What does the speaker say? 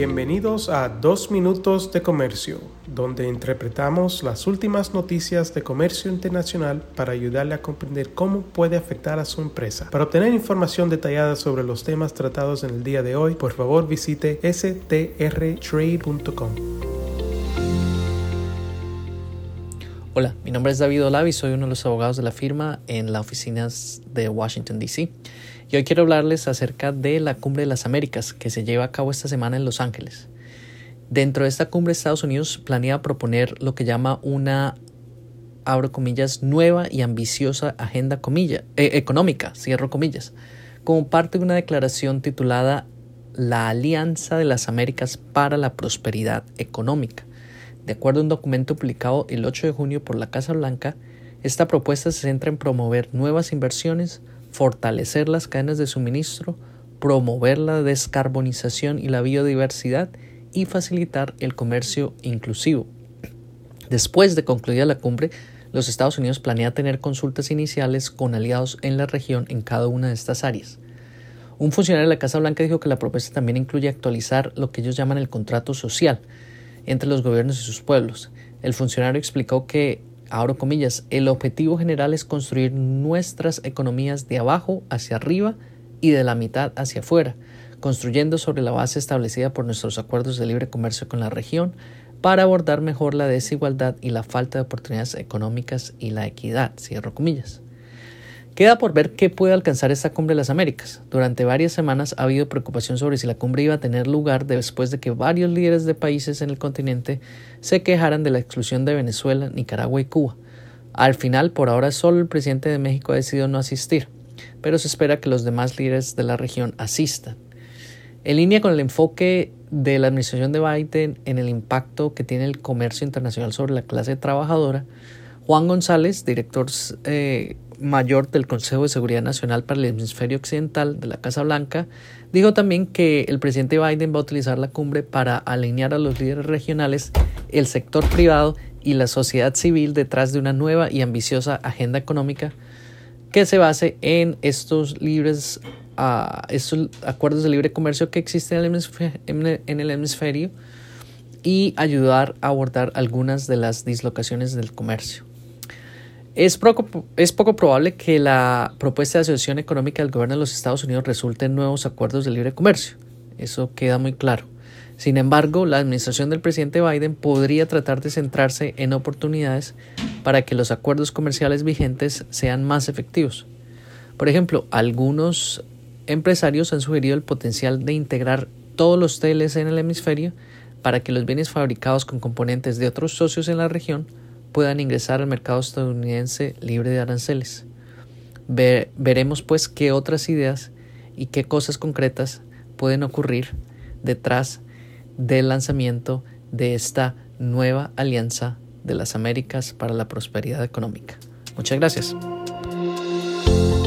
Bienvenidos a Dos Minutos de Comercio, donde interpretamos las últimas noticias de comercio internacional para ayudarle a comprender cómo puede afectar a su empresa. Para obtener información detallada sobre los temas tratados en el día de hoy, por favor visite strtrade.com. Hola, mi nombre es David Olavi, soy uno de los abogados de la firma en las oficinas de Washington, D.C. Y hoy quiero hablarles acerca de la Cumbre de las Américas que se lleva a cabo esta semana en Los Ángeles. Dentro de esta cumbre Estados Unidos planea proponer lo que llama una, abro nueva y ambiciosa agenda eh, económica, cierro comillas, como parte de una declaración titulada La Alianza de las Américas para la Prosperidad Económica de acuerdo a un documento publicado el 8 de junio por la Casa Blanca, esta propuesta se centra en promover nuevas inversiones, fortalecer las cadenas de suministro, promover la descarbonización y la biodiversidad y facilitar el comercio inclusivo. Después de concluida la cumbre, los Estados Unidos planea tener consultas iniciales con aliados en la región en cada una de estas áreas. Un funcionario de la Casa Blanca dijo que la propuesta también incluye actualizar lo que ellos llaman el contrato social, entre los gobiernos y sus pueblos. El funcionario explicó que, abro comillas, el objetivo general es construir nuestras economías de abajo hacia arriba y de la mitad hacia afuera, construyendo sobre la base establecida por nuestros acuerdos de libre comercio con la región para abordar mejor la desigualdad y la falta de oportunidades económicas y la equidad, cierro comillas. Queda por ver qué puede alcanzar esta cumbre de las Américas. Durante varias semanas ha habido preocupación sobre si la cumbre iba a tener lugar después de que varios líderes de países en el continente se quejaran de la exclusión de Venezuela, Nicaragua y Cuba. Al final, por ahora, solo el presidente de México ha decidido no asistir, pero se espera que los demás líderes de la región asistan. En línea con el enfoque de la administración de Biden en el impacto que tiene el comercio internacional sobre la clase trabajadora, Juan González, director eh, mayor del Consejo de Seguridad Nacional para el Hemisferio Occidental de la Casa Blanca, dijo también que el presidente Biden va a utilizar la cumbre para alinear a los líderes regionales, el sector privado y la sociedad civil detrás de una nueva y ambiciosa agenda económica que se base en estos libres uh, estos acuerdos de libre comercio que existen en el hemisferio y ayudar a abordar algunas de las dislocaciones del comercio. Es poco, es poco probable que la propuesta de asociación económica del gobierno de los Estados Unidos resulte en nuevos acuerdos de libre comercio. Eso queda muy claro. Sin embargo, la administración del presidente Biden podría tratar de centrarse en oportunidades para que los acuerdos comerciales vigentes sean más efectivos. Por ejemplo, algunos empresarios han sugerido el potencial de integrar todos los TLC en el hemisferio para que los bienes fabricados con componentes de otros socios en la región puedan ingresar al mercado estadounidense libre de aranceles. veremos pues qué otras ideas y qué cosas concretas pueden ocurrir detrás del lanzamiento de esta nueva alianza de las Américas para la prosperidad económica. Muchas gracias.